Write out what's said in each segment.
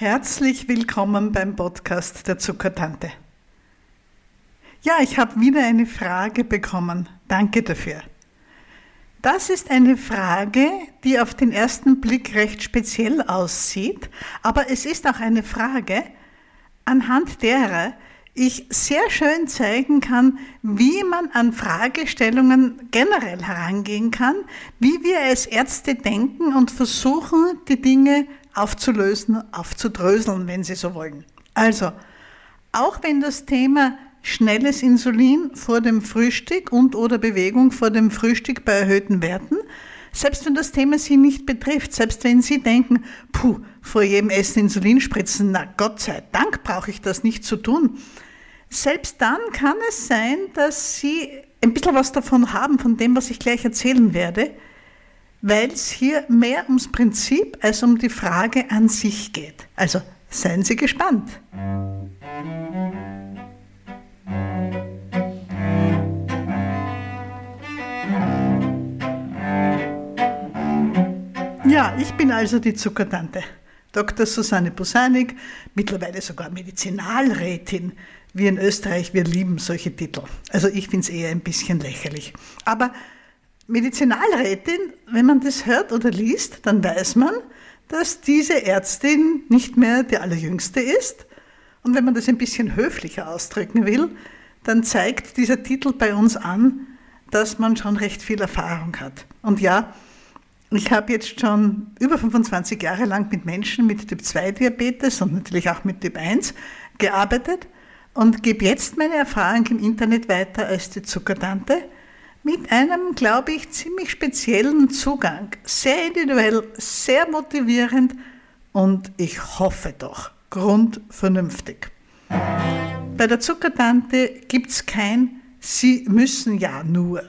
Herzlich willkommen beim Podcast der Zuckertante. Ja, ich habe wieder eine Frage bekommen. Danke dafür. Das ist eine Frage, die auf den ersten Blick recht speziell aussieht, aber es ist auch eine Frage, anhand derer ich sehr schön zeigen kann, wie man an Fragestellungen generell herangehen kann, wie wir als Ärzte denken und versuchen, die Dinge aufzulösen, aufzudröseln, wenn Sie so wollen. Also, auch wenn das Thema schnelles Insulin vor dem Frühstück und oder Bewegung vor dem Frühstück bei erhöhten Werten, selbst wenn das Thema Sie nicht betrifft, selbst wenn Sie denken, puh, vor jedem Essen Insulin spritzen, na Gott sei Dank brauche ich das nicht zu tun. Selbst dann kann es sein, dass Sie ein bisschen was davon haben, von dem, was ich gleich erzählen werde, weil es hier mehr ums Prinzip als um die Frage an sich geht. Also seien Sie gespannt. Ja, ich bin also die Zuckertante. Dr. Susanne Busanik, mittlerweile sogar Medizinalrätin. Wir in Österreich, wir lieben solche Titel. Also ich finde es eher ein bisschen lächerlich. Aber Medizinalrätin, wenn man das hört oder liest, dann weiß man, dass diese Ärztin nicht mehr die allerjüngste ist. Und wenn man das ein bisschen höflicher ausdrücken will, dann zeigt dieser Titel bei uns an, dass man schon recht viel Erfahrung hat. Und ja, ich habe jetzt schon über 25 Jahre lang mit Menschen mit Typ-2-Diabetes und natürlich auch mit Typ 1 gearbeitet und gebe jetzt meine Erfahrung im Internet weiter als die Zuckertante mit einem, glaube ich, ziemlich speziellen Zugang. Sehr individuell, sehr motivierend und ich hoffe doch grundvernünftig. Bei der Zuckertante gibt es kein Sie müssen ja nur.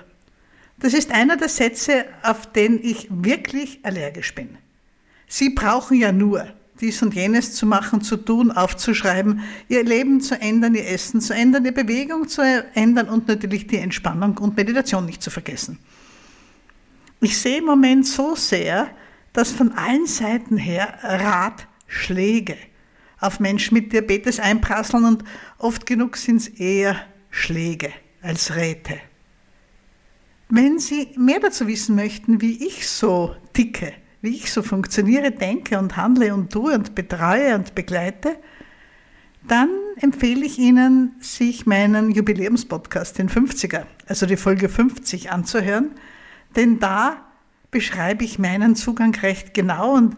Das ist einer der Sätze, auf den ich wirklich allergisch bin. Sie brauchen ja nur dies und jenes zu machen, zu tun, aufzuschreiben, ihr Leben zu ändern, ihr Essen zu ändern, ihre Bewegung zu ändern und natürlich die Entspannung und Meditation nicht zu vergessen. Ich sehe im Moment so sehr, dass von allen Seiten her Ratschläge auf Menschen mit Diabetes einprasseln und oft genug sind es eher Schläge als Räte. Wenn Sie mehr dazu wissen möchten, wie ich so ticke, wie ich so funktioniere, denke und handle und tue und betreue und begleite, dann empfehle ich Ihnen, sich meinen Jubiläumspodcast, den 50er, also die Folge 50 anzuhören, denn da beschreibe ich meinen Zugang recht genau und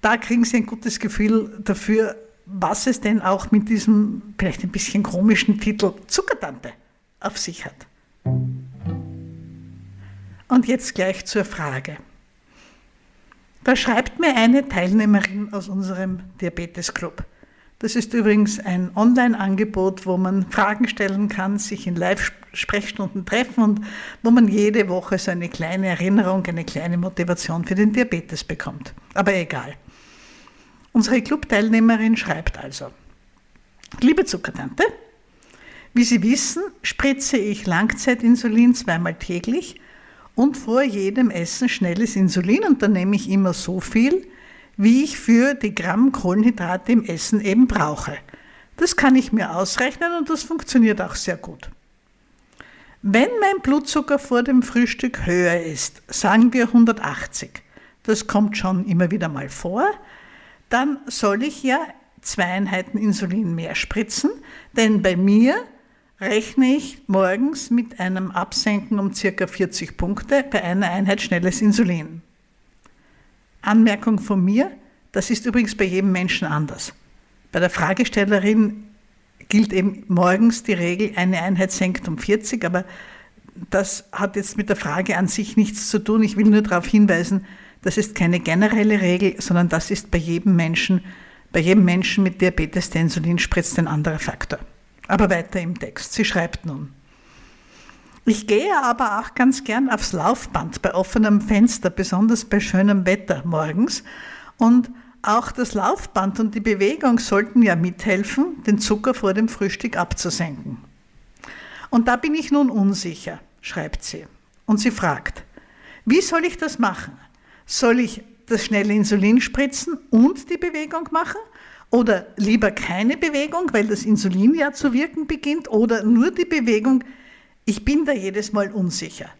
da kriegen Sie ein gutes Gefühl dafür, was es denn auch mit diesem vielleicht ein bisschen komischen Titel Zuckertante auf sich hat. Und jetzt gleich zur Frage. Da schreibt mir eine Teilnehmerin aus unserem Diabetes-Club. Das ist übrigens ein Online-Angebot, wo man Fragen stellen kann, sich in Live-Sprechstunden treffen und wo man jede Woche so eine kleine Erinnerung, eine kleine Motivation für den Diabetes bekommt. Aber egal. Unsere Clubteilnehmerin schreibt also, liebe Zuckertante, wie Sie wissen, spritze ich Langzeitinsulin zweimal täglich und vor jedem Essen schnelles Insulin und dann nehme ich immer so viel, wie ich für die Gramm Kohlenhydrate im Essen eben brauche. Das kann ich mir ausrechnen und das funktioniert auch sehr gut. Wenn mein Blutzucker vor dem Frühstück höher ist, sagen wir 180, das kommt schon immer wieder mal vor, dann soll ich ja zwei Einheiten Insulin mehr spritzen, denn bei mir rechne ich morgens mit einem Absenken um ca. 40 Punkte bei einer Einheit schnelles Insulin. Anmerkung von mir, das ist übrigens bei jedem Menschen anders. Bei der Fragestellerin gilt eben morgens die Regel, eine Einheit senkt um 40, aber das hat jetzt mit der Frage an sich nichts zu tun. Ich will nur darauf hinweisen, das ist keine generelle Regel, sondern das ist bei jedem Menschen, bei jedem Menschen mit Diabetes, der Insulin spritzt, ein anderer Faktor. Aber weiter im Text. Sie schreibt nun. Ich gehe aber auch ganz gern aufs Laufband bei offenem Fenster, besonders bei schönem Wetter morgens. Und auch das Laufband und die Bewegung sollten ja mithelfen, den Zucker vor dem Frühstück abzusenken. Und da bin ich nun unsicher, schreibt sie. Und sie fragt, wie soll ich das machen? Soll ich das schnelle Insulin spritzen und die Bewegung machen? Oder lieber keine Bewegung, weil das Insulin ja zu wirken beginnt, oder nur die Bewegung. Ich bin da jedes Mal unsicher.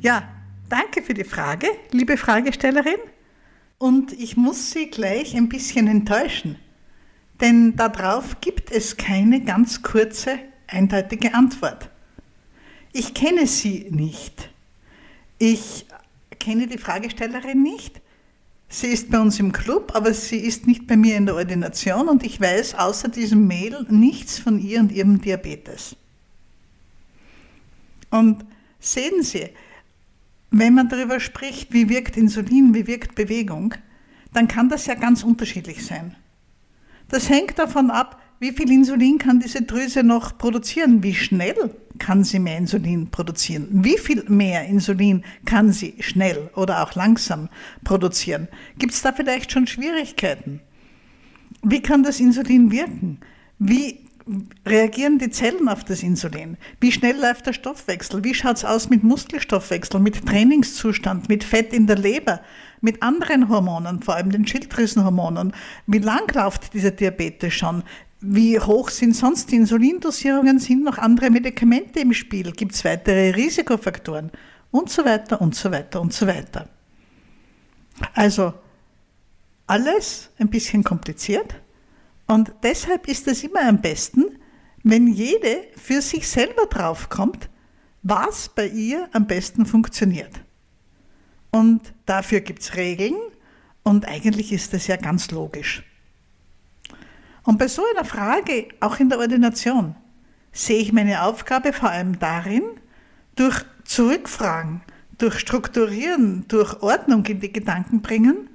Ja, danke für die Frage, liebe Fragestellerin. Und ich muss Sie gleich ein bisschen enttäuschen, denn darauf gibt es keine ganz kurze, eindeutige Antwort. Ich kenne Sie nicht. Ich kenne die Fragestellerin nicht. Sie ist bei uns im Club, aber sie ist nicht bei mir in der Ordination und ich weiß außer diesem Mail nichts von ihr und ihrem Diabetes. Und sehen Sie, wenn man darüber spricht, wie wirkt Insulin, wie wirkt Bewegung, dann kann das ja ganz unterschiedlich sein. Das hängt davon ab, wie viel Insulin kann diese Drüse noch produzieren, wie schnell kann sie mehr Insulin produzieren, wie viel mehr Insulin kann sie schnell oder auch langsam produzieren. Gibt es da vielleicht schon Schwierigkeiten? Wie kann das Insulin wirken? Wie reagieren die Zellen auf das Insulin? Wie schnell läuft der Stoffwechsel? Wie schaut es aus mit Muskelstoffwechsel, mit Trainingszustand, mit Fett in der Leber, mit anderen Hormonen, vor allem den Schilddrüsenhormonen? Wie lang läuft dieser Diabetes schon? Wie hoch sind sonst die Insulindosierungen? Sind noch andere Medikamente im Spiel? Gibt es weitere Risikofaktoren? Und so weiter und so weiter und so weiter. Also alles ein bisschen kompliziert und deshalb ist es immer am besten, wenn jede für sich selber draufkommt, was bei ihr am besten funktioniert. Und dafür gibt es Regeln und eigentlich ist das ja ganz logisch. Und bei so einer Frage, auch in der Ordination, sehe ich meine Aufgabe vor allem darin, durch Zurückfragen, durch Strukturieren, durch Ordnung in die Gedanken bringen,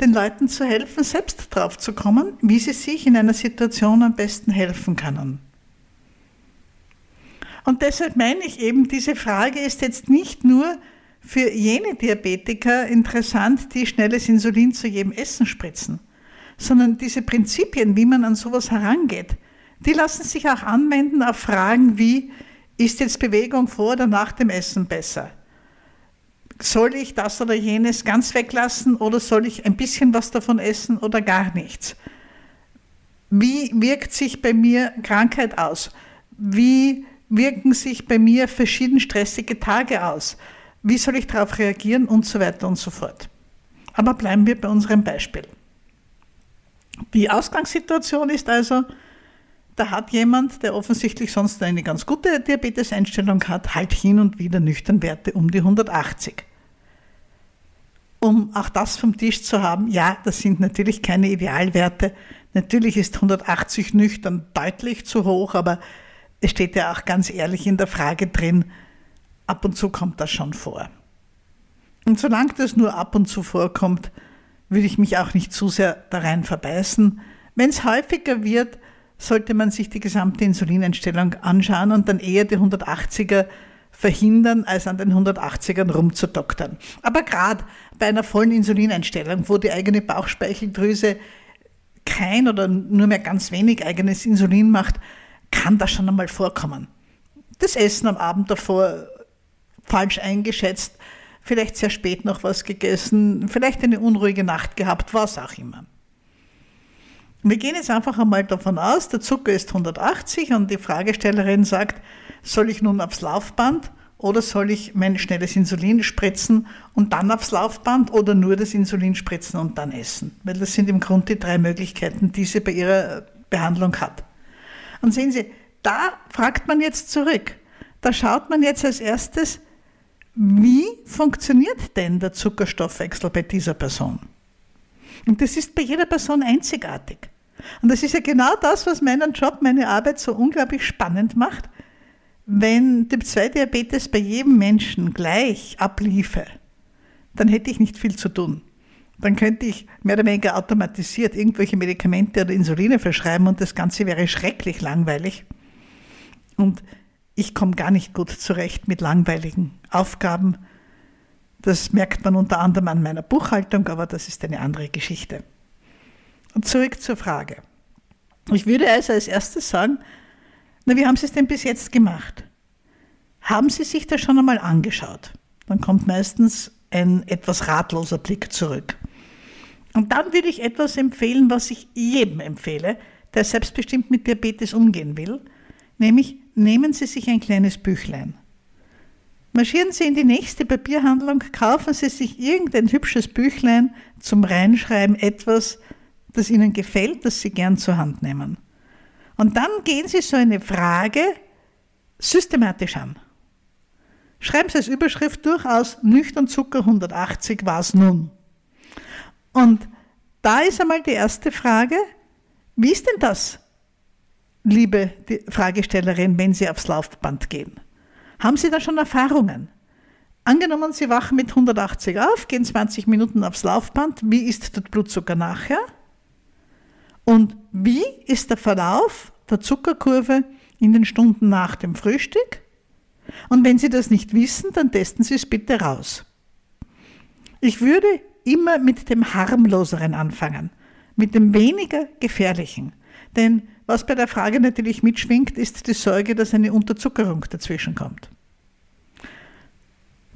den Leuten zu helfen, selbst drauf zu kommen, wie sie sich in einer Situation am besten helfen können. Und deshalb meine ich eben, diese Frage ist jetzt nicht nur für jene Diabetiker interessant, die schnelles Insulin zu jedem Essen spritzen, sondern diese Prinzipien, wie man an sowas herangeht, die lassen sich auch anwenden auf Fragen wie, ist jetzt Bewegung vor oder nach dem Essen besser? soll ich das oder jenes ganz weglassen oder soll ich ein bisschen was davon essen oder gar nichts? Wie wirkt sich bei mir Krankheit aus? Wie wirken sich bei mir verschieden stressige Tage aus? Wie soll ich darauf reagieren und so weiter und so fort? Aber bleiben wir bei unserem Beispiel. Die Ausgangssituation ist also, da hat jemand, der offensichtlich sonst eine ganz gute Diabeteseinstellung hat, halt hin und wieder nüchtern Werte um die 180 um auch das vom Tisch zu haben. Ja, das sind natürlich keine Idealwerte. Natürlich ist 180 nüchtern deutlich zu hoch, aber es steht ja auch ganz ehrlich in der Frage drin, ab und zu kommt das schon vor. Und solange das nur ab und zu vorkommt, würde ich mich auch nicht zu sehr da rein verbeißen. Wenn es häufiger wird, sollte man sich die gesamte Insulineinstellung anschauen und dann eher die 180er verhindern, als an den 180ern rumzudoktern. Aber gerade bei einer vollen Insulineinstellung, wo die eigene Bauchspeicheldrüse kein oder nur mehr ganz wenig eigenes Insulin macht, kann das schon einmal vorkommen. Das Essen am Abend davor falsch eingeschätzt, vielleicht sehr spät noch was gegessen, vielleicht eine unruhige Nacht gehabt, was auch immer. Wir gehen jetzt einfach einmal davon aus, der Zucker ist 180 und die Fragestellerin sagt, soll ich nun aufs Laufband oder soll ich mein schnelles Insulin spritzen und dann aufs Laufband oder nur das Insulin spritzen und dann essen? Weil das sind im Grunde die drei Möglichkeiten, die sie bei ihrer Behandlung hat. Und sehen Sie, da fragt man jetzt zurück. Da schaut man jetzt als erstes, wie funktioniert denn der Zuckerstoffwechsel bei dieser Person? Und das ist bei jeder Person einzigartig. Und das ist ja genau das, was meinen Job, meine Arbeit so unglaublich spannend macht, wenn Typ-2-Diabetes bei jedem Menschen gleich abliefe, dann hätte ich nicht viel zu tun. Dann könnte ich mehr oder weniger automatisiert irgendwelche Medikamente oder Insuline verschreiben und das Ganze wäre schrecklich langweilig. Und ich komme gar nicht gut zurecht mit langweiligen Aufgaben. Das merkt man unter anderem an meiner Buchhaltung, aber das ist eine andere Geschichte. Und zurück zur Frage. Ich würde also als erstes sagen, na, wie haben Sie es denn bis jetzt gemacht? Haben Sie sich das schon einmal angeschaut? Dann kommt meistens ein etwas ratloser Blick zurück. Und dann würde ich etwas empfehlen, was ich jedem empfehle, der selbstbestimmt mit Diabetes umgehen will, nämlich nehmen Sie sich ein kleines Büchlein. Marschieren Sie in die nächste Papierhandlung, kaufen Sie sich irgendein hübsches Büchlein zum Reinschreiben, etwas, das Ihnen gefällt, das Sie gern zur Hand nehmen. Und dann gehen Sie so eine Frage systematisch an. Schreiben Sie als Überschrift durchaus nüchtern Zucker 180, was nun? Und da ist einmal die erste Frage, wie ist denn das, liebe Fragestellerin, wenn Sie aufs Laufband gehen? Haben Sie da schon Erfahrungen? Angenommen, Sie wachen mit 180 auf, gehen 20 Minuten aufs Laufband. Wie ist der Blutzucker nachher? Und wie ist der Verlauf der Zuckerkurve in den Stunden nach dem Frühstück? Und wenn Sie das nicht wissen, dann testen Sie es bitte raus. Ich würde immer mit dem harmloseren anfangen mit dem weniger gefährlichen. Denn was bei der Frage natürlich mitschwingt, ist die Sorge, dass eine Unterzuckerung dazwischen kommt.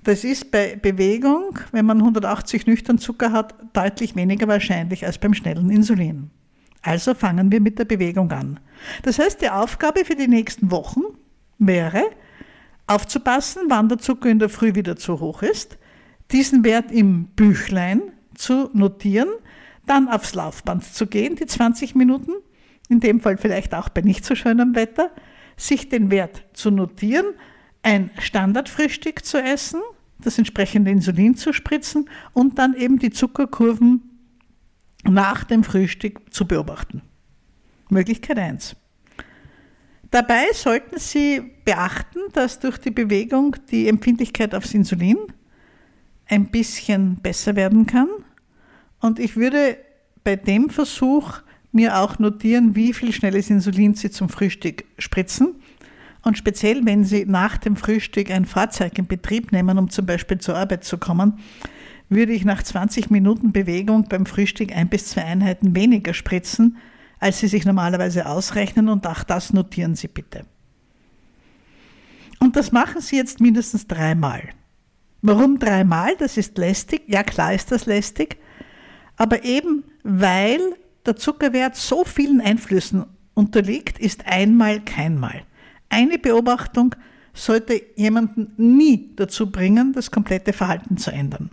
Das ist bei Bewegung, wenn man 180 nüchtern Zucker hat, deutlich weniger wahrscheinlich als beim schnellen Insulin. Also fangen wir mit der Bewegung an. Das heißt, die Aufgabe für die nächsten Wochen wäre, aufzupassen, wann der Zucker in der Früh wieder zu hoch ist, diesen Wert im Büchlein zu notieren, dann aufs Laufband zu gehen, die 20 Minuten, in dem Fall vielleicht auch bei nicht so schönem Wetter, sich den Wert zu notieren, ein Standardfrühstück zu essen, das entsprechende Insulin zu spritzen und dann eben die Zuckerkurven nach dem Frühstück zu beobachten. Möglichkeit 1. Dabei sollten Sie beachten, dass durch die Bewegung die Empfindlichkeit aufs Insulin ein bisschen besser werden kann und ich würde bei dem Versuch mir auch notieren, wie viel schnelles Insulin Sie zum Frühstück spritzen. Und speziell, wenn Sie nach dem Frühstück ein Fahrzeug in Betrieb nehmen, um zum Beispiel zur Arbeit zu kommen, würde ich nach 20 Minuten Bewegung beim Frühstück ein bis zwei Einheiten weniger spritzen, als Sie sich normalerweise ausrechnen. Und auch das notieren Sie bitte. Und das machen Sie jetzt mindestens dreimal. Warum dreimal? Das ist lästig. Ja, klar ist das lästig aber eben weil der Zuckerwert so vielen Einflüssen unterliegt, ist einmal keinmal. Eine Beobachtung sollte jemanden nie dazu bringen, das komplette Verhalten zu ändern.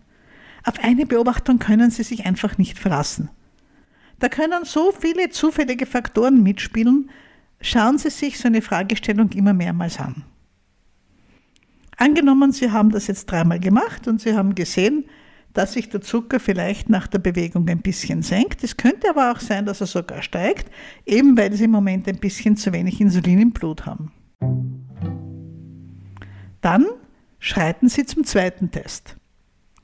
Auf eine Beobachtung können Sie sich einfach nicht verlassen. Da können so viele zufällige Faktoren mitspielen. Schauen Sie sich so eine Fragestellung immer mehrmals an. Angenommen, Sie haben das jetzt dreimal gemacht und Sie haben gesehen, dass sich der Zucker vielleicht nach der Bewegung ein bisschen senkt. Es könnte aber auch sein, dass er sogar steigt, eben weil sie im Moment ein bisschen zu wenig Insulin im Blut haben. Dann schreiten Sie zum zweiten Test.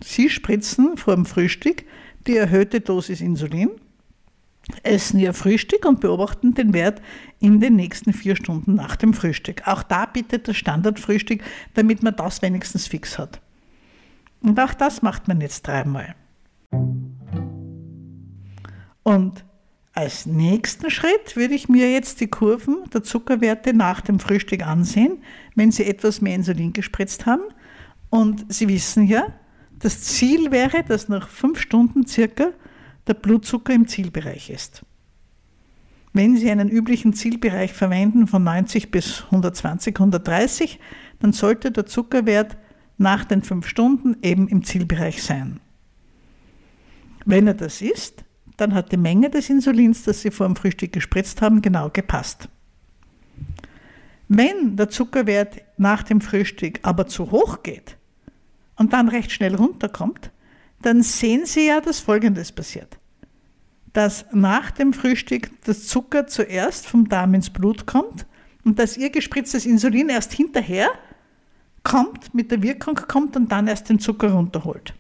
Sie spritzen vor dem Frühstück die erhöhte Dosis Insulin, essen Ihr Frühstück und beobachten den Wert in den nächsten vier Stunden nach dem Frühstück. Auch da bittet das Standardfrühstück, damit man das wenigstens fix hat. Und auch das macht man jetzt dreimal. Und als nächsten Schritt würde ich mir jetzt die Kurven der Zuckerwerte nach dem Frühstück ansehen, wenn Sie etwas mehr Insulin gespritzt haben. Und Sie wissen ja, das Ziel wäre, dass nach fünf Stunden circa der Blutzucker im Zielbereich ist. Wenn Sie einen üblichen Zielbereich verwenden von 90 bis 120, 130, dann sollte der Zuckerwert nach den fünf Stunden eben im Zielbereich sein. Wenn er das ist, dann hat die Menge des Insulins, das Sie vor dem Frühstück gespritzt haben, genau gepasst. Wenn der Zuckerwert nach dem Frühstück aber zu hoch geht und dann recht schnell runterkommt, dann sehen Sie ja, dass Folgendes passiert. Dass nach dem Frühstück das Zucker zuerst vom Darm ins Blut kommt und dass Ihr gespritztes Insulin erst hinterher kommt, mit der Wirkung kommt und dann erst den Zucker runterholt.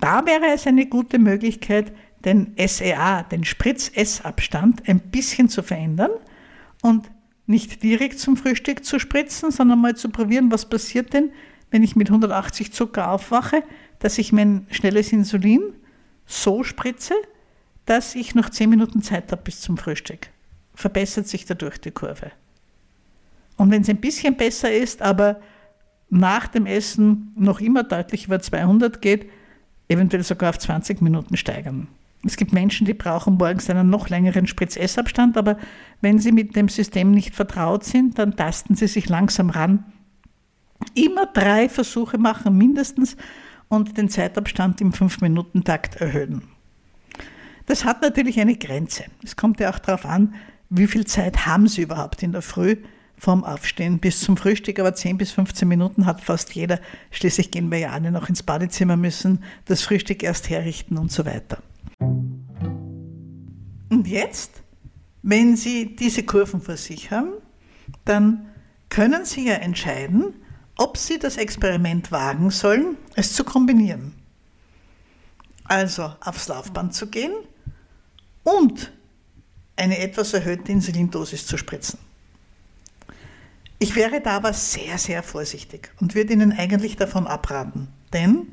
Da wäre es eine gute Möglichkeit, den SEA, den Spritz-Essabstand, ein bisschen zu verändern und nicht direkt zum Frühstück zu spritzen, sondern mal zu probieren, was passiert denn, wenn ich mit 180 Zucker aufwache, dass ich mein schnelles Insulin so spritze, dass ich noch 10 Minuten Zeit habe bis zum Frühstück. Verbessert sich dadurch die Kurve. Und wenn es ein bisschen besser ist, aber nach dem Essen noch immer deutlich über 200 geht, eventuell sogar auf 20 Minuten steigern. Es gibt Menschen, die brauchen morgens einen noch längeren Spritzessabstand, aber wenn sie mit dem System nicht vertraut sind, dann tasten sie sich langsam ran. Immer drei Versuche machen mindestens und den Zeitabstand im 5-Minuten-Takt erhöhen. Das hat natürlich eine Grenze. Es kommt ja auch darauf an, wie viel Zeit haben Sie überhaupt in der Früh vorm Aufstehen bis zum Frühstück, aber 10 bis 15 Minuten hat fast jeder. Schließlich gehen wir ja alle noch ins Badezimmer, müssen das Frühstück erst herrichten und so weiter. Und jetzt, wenn Sie diese Kurven vor sich haben, dann können Sie ja entscheiden, ob Sie das Experiment wagen sollen, es zu kombinieren. Also aufs Laufband zu gehen und eine etwas erhöhte Insulindosis zu spritzen. Ich wäre da aber sehr, sehr vorsichtig und würde Ihnen eigentlich davon abraten, denn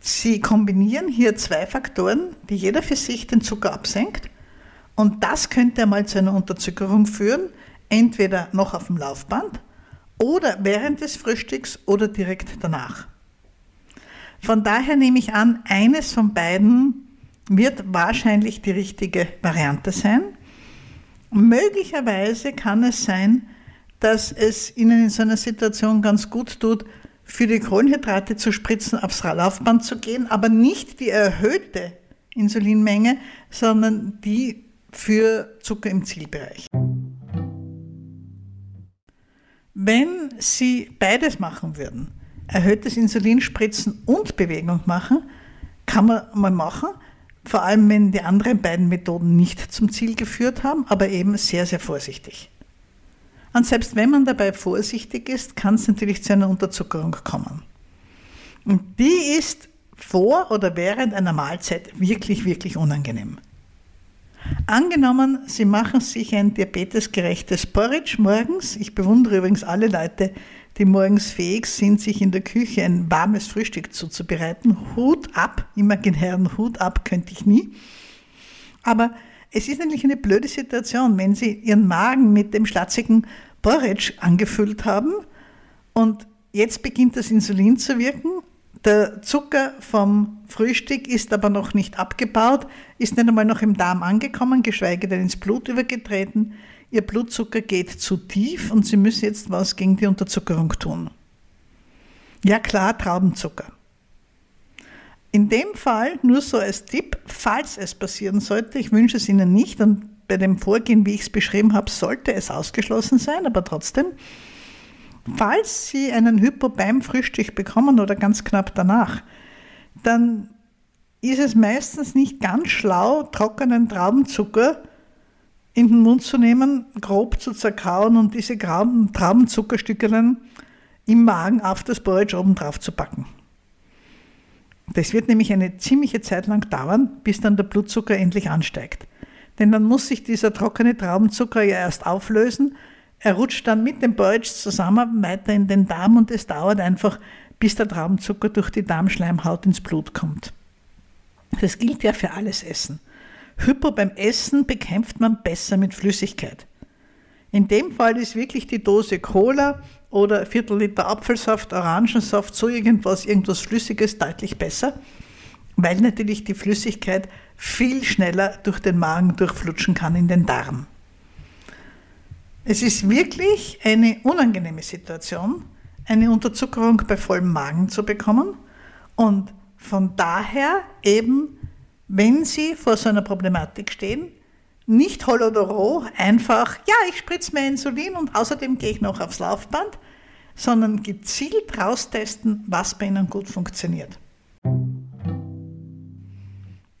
Sie kombinieren hier zwei Faktoren, die jeder für sich den Zucker absenkt und das könnte einmal zu einer Unterzuckerung führen, entweder noch auf dem Laufband oder während des Frühstücks oder direkt danach. Von daher nehme ich an, eines von beiden wird wahrscheinlich die richtige Variante sein. Möglicherweise kann es sein, dass es Ihnen in so einer Situation ganz gut tut, für die Kohlenhydrate zu spritzen, aufs Laufband zu gehen, aber nicht die erhöhte Insulinmenge, sondern die für Zucker im Zielbereich. Wenn Sie beides machen würden, erhöhtes Insulinspritzen und Bewegung machen, kann man mal machen, vor allem wenn die anderen beiden Methoden nicht zum Ziel geführt haben, aber eben sehr, sehr vorsichtig. Und selbst wenn man dabei vorsichtig ist, kann es natürlich zu einer Unterzuckerung kommen. Und die ist vor oder während einer Mahlzeit wirklich, wirklich unangenehm. Angenommen, Sie machen sich ein diabetesgerechtes Porridge morgens. Ich bewundere übrigens alle Leute, die morgens fähig sind, sich in der Küche ein warmes Frühstück zuzubereiten. Hut ab, imaginären Hut ab könnte ich nie. Aber es ist natürlich eine blöde Situation, wenn Sie Ihren Magen mit dem schlatzigen Porridge angefüllt haben und jetzt beginnt das Insulin zu wirken. Der Zucker vom Frühstück ist aber noch nicht abgebaut, ist nicht einmal noch im Darm angekommen, geschweige denn ins Blut übergetreten. Ihr Blutzucker geht zu tief und Sie müssen jetzt was gegen die Unterzuckerung tun. Ja klar, Traubenzucker. In dem Fall, nur so als Tipp, falls es passieren sollte, ich wünsche es Ihnen nicht und bei dem Vorgehen, wie ich es beschrieben habe, sollte es ausgeschlossen sein, aber trotzdem, falls Sie einen Hypo beim Frühstück bekommen oder ganz knapp danach, dann ist es meistens nicht ganz schlau, trockenen Traubenzucker in den Mund zu nehmen, grob zu zerkauen und diese Traubenzuckerstückchen im Magen auf das Porridge oben drauf zu packen. Das wird nämlich eine ziemliche Zeit lang dauern, bis dann der Blutzucker endlich ansteigt. Denn dann muss sich dieser trockene Traubenzucker ja erst auflösen. Er rutscht dann mit dem Porridge zusammen weiter in den Darm und es dauert einfach, bis der Traubenzucker durch die Darmschleimhaut ins Blut kommt. Das gilt ja für alles Essen. Hypo beim Essen bekämpft man besser mit Flüssigkeit. In dem Fall ist wirklich die Dose Cola oder Viertel Liter Apfelsaft, Orangensaft, so irgendwas, irgendwas Flüssiges deutlich besser, weil natürlich die Flüssigkeit viel schneller durch den Magen durchflutschen kann in den Darm. Es ist wirklich eine unangenehme Situation, eine Unterzuckerung bei vollem Magen zu bekommen und von daher eben, wenn Sie vor so einer Problematik stehen, nicht holl oder roh, einfach, ja, ich spritze mir Insulin und außerdem gehe ich noch aufs Laufband, sondern gezielt raustesten, was bei Ihnen gut funktioniert.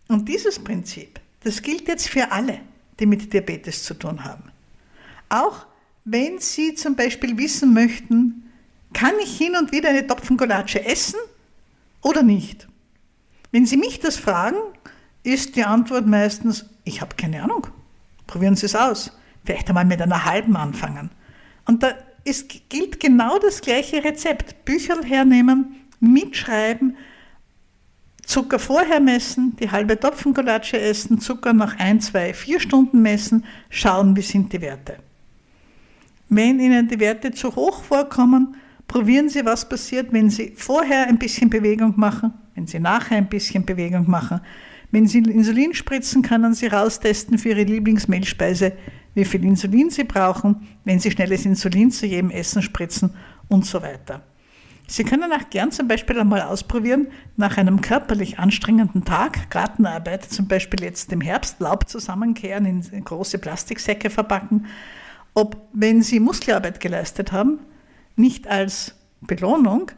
Und dieses Prinzip, das gilt jetzt für alle, die mit Diabetes zu tun haben. Auch wenn Sie zum Beispiel wissen möchten, kann ich hin und wieder eine Topfengulatsche essen oder nicht? Wenn Sie mich das fragen, ist die Antwort meistens, ich habe keine Ahnung. Probieren Sie es aus. Vielleicht einmal mit einer halben anfangen. Und da ist, gilt genau das gleiche Rezept. Bücher hernehmen, mitschreiben, Zucker vorher messen, die halbe Topfengulatsche essen, Zucker nach ein, zwei, vier Stunden messen, schauen, wie sind die Werte. Wenn Ihnen die Werte zu hoch vorkommen, probieren Sie, was passiert, wenn Sie vorher ein bisschen Bewegung machen, wenn Sie nachher ein bisschen Bewegung machen. Wenn Sie Insulin spritzen, können Sie raustesten für Ihre Lieblingsmehlspeise, wie viel Insulin Sie brauchen, wenn Sie schnelles Insulin zu jedem Essen spritzen und so weiter. Sie können auch gern zum Beispiel einmal ausprobieren, nach einem körperlich anstrengenden Tag, Gartenarbeit, zum Beispiel jetzt im Herbst, Laub zusammenkehren, in große Plastiksäcke verpacken, ob, wenn Sie Muskelarbeit geleistet haben, nicht als Belohnung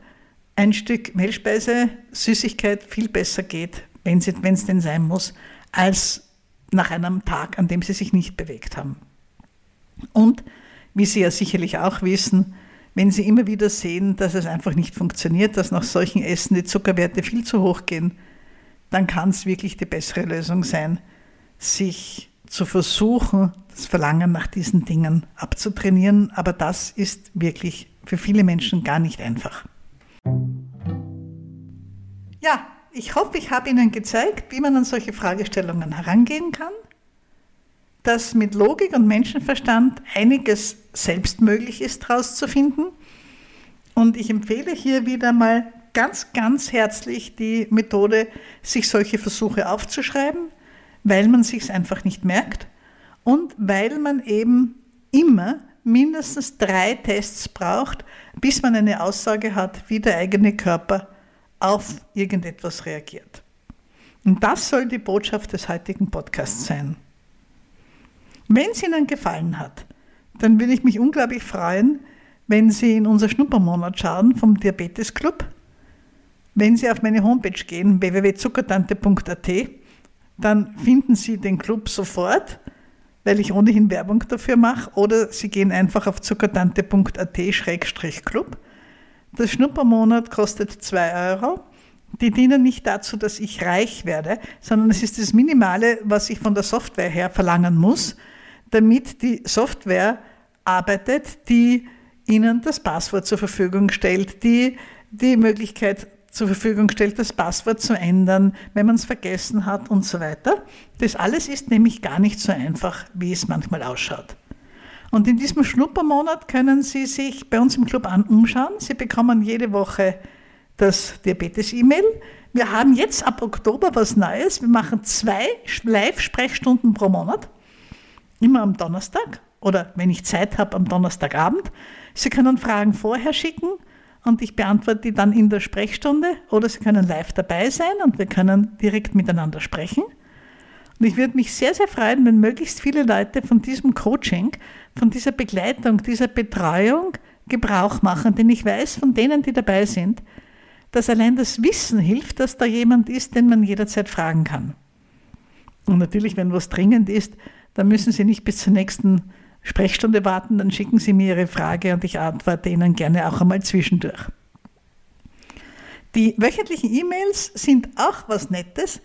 ein Stück Mehlspeise, Süßigkeit viel besser geht, wenn es denn sein muss, als nach einem Tag, an dem Sie sich nicht bewegt haben. Und, wie Sie ja sicherlich auch wissen, wenn Sie immer wieder sehen, dass es einfach nicht funktioniert, dass nach solchen Essen die Zuckerwerte viel zu hoch gehen, dann kann es wirklich die bessere Lösung sein, sich zu versuchen, das Verlangen nach diesen Dingen abzutrainieren. Aber das ist wirklich für viele Menschen gar nicht einfach. Ja, ich hoffe, ich habe Ihnen gezeigt, wie man an solche Fragestellungen herangehen kann, dass mit Logik und Menschenverstand einiges selbst möglich ist herauszufinden. Und ich empfehle hier wieder mal ganz, ganz herzlich die Methode, sich solche Versuche aufzuschreiben, weil man sich einfach nicht merkt und weil man eben immer mindestens drei Tests braucht, bis man eine Aussage hat, wie der eigene Körper auf irgendetwas reagiert. Und das soll die Botschaft des heutigen Podcasts sein. Wenn es Ihnen gefallen hat, dann würde ich mich unglaublich freuen, wenn Sie in unser Schnuppermonat schauen vom Diabetes Club. Wenn Sie auf meine Homepage gehen, www.zuckertante.at, dann finden Sie den Club sofort, weil ich ohnehin Werbung dafür mache, oder Sie gehen einfach auf zuckertante.at-club. Der Schnuppermonat kostet 2 Euro. Die dienen nicht dazu, dass ich reich werde, sondern es ist das Minimale, was ich von der Software her verlangen muss, damit die Software arbeitet, die Ihnen das Passwort zur Verfügung stellt, die die Möglichkeit zur Verfügung stellt, das Passwort zu ändern, wenn man es vergessen hat und so weiter. Das alles ist nämlich gar nicht so einfach, wie es manchmal ausschaut. Und in diesem Schnuppermonat können Sie sich bei uns im Club an umschauen. Sie bekommen jede Woche das Diabetes-E-Mail. Wir haben jetzt ab Oktober was Neues. Wir machen zwei Live-Sprechstunden pro Monat, immer am Donnerstag oder wenn ich Zeit habe, am Donnerstagabend. Sie können Fragen vorher schicken und ich beantworte die dann in der Sprechstunde oder Sie können live dabei sein und wir können direkt miteinander sprechen. Und ich würde mich sehr, sehr freuen, wenn möglichst viele Leute von diesem Coaching, von dieser Begleitung, dieser Betreuung Gebrauch machen, denn ich weiß von denen, die dabei sind, dass allein das Wissen hilft, dass da jemand ist, den man jederzeit fragen kann. Und natürlich, wenn was dringend ist, dann müssen Sie nicht bis zur nächsten Sprechstunde warten, dann schicken Sie mir Ihre Frage und ich antworte Ihnen gerne auch einmal zwischendurch. Die wöchentlichen E-Mails sind auch was Nettes,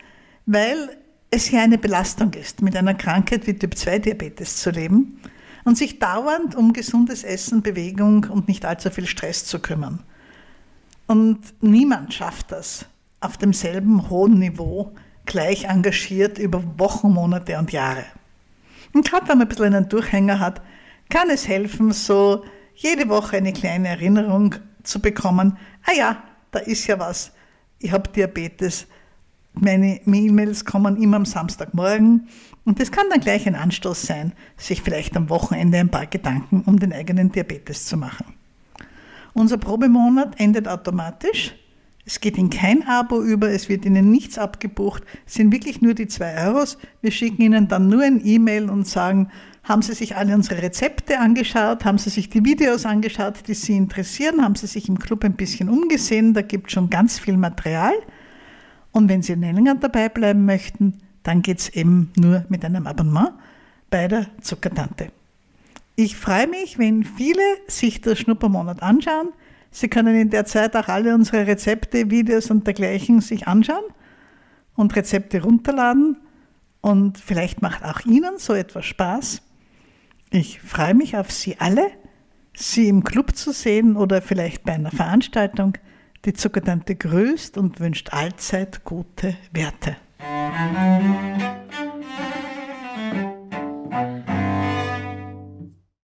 weil es ja eine Belastung ist, mit einer Krankheit wie Typ-2-Diabetes zu leben und sich dauernd um gesundes Essen, Bewegung und nicht allzu viel Stress zu kümmern. Und niemand schafft das auf demselben hohen Niveau gleich engagiert über Wochen, Monate und Jahre. Und gerade wenn man ein bisschen einen Durchhänger hat, kann es helfen, so jede Woche eine kleine Erinnerung zu bekommen. Ah ja, da ist ja was. Ich habe Diabetes. Meine E-Mails kommen immer am Samstagmorgen. Und das kann dann gleich ein Anstoß sein, sich vielleicht am Wochenende ein paar Gedanken um den eigenen Diabetes zu machen. Unser Probemonat endet automatisch. Es geht in kein Abo über, es wird Ihnen nichts abgebucht, es sind wirklich nur die zwei Euros. Wir schicken Ihnen dann nur ein E-Mail und sagen, haben Sie sich alle unsere Rezepte angeschaut, haben Sie sich die Videos angeschaut, die Sie interessieren, haben Sie sich im Club ein bisschen umgesehen, da gibt es schon ganz viel Material. Und wenn Sie länger dabei bleiben möchten, dann geht es eben nur mit einem Abonnement bei der Zuckertante. Ich freue mich, wenn viele sich das Schnuppermonat anschauen. Sie können in der Zeit auch alle unsere Rezepte, Videos und dergleichen sich anschauen und Rezepte runterladen. Und vielleicht macht auch Ihnen so etwas Spaß. Ich freue mich auf Sie alle, Sie im Club zu sehen oder vielleicht bei einer Veranstaltung. Die Zuckertante grüßt und wünscht allzeit gute Werte.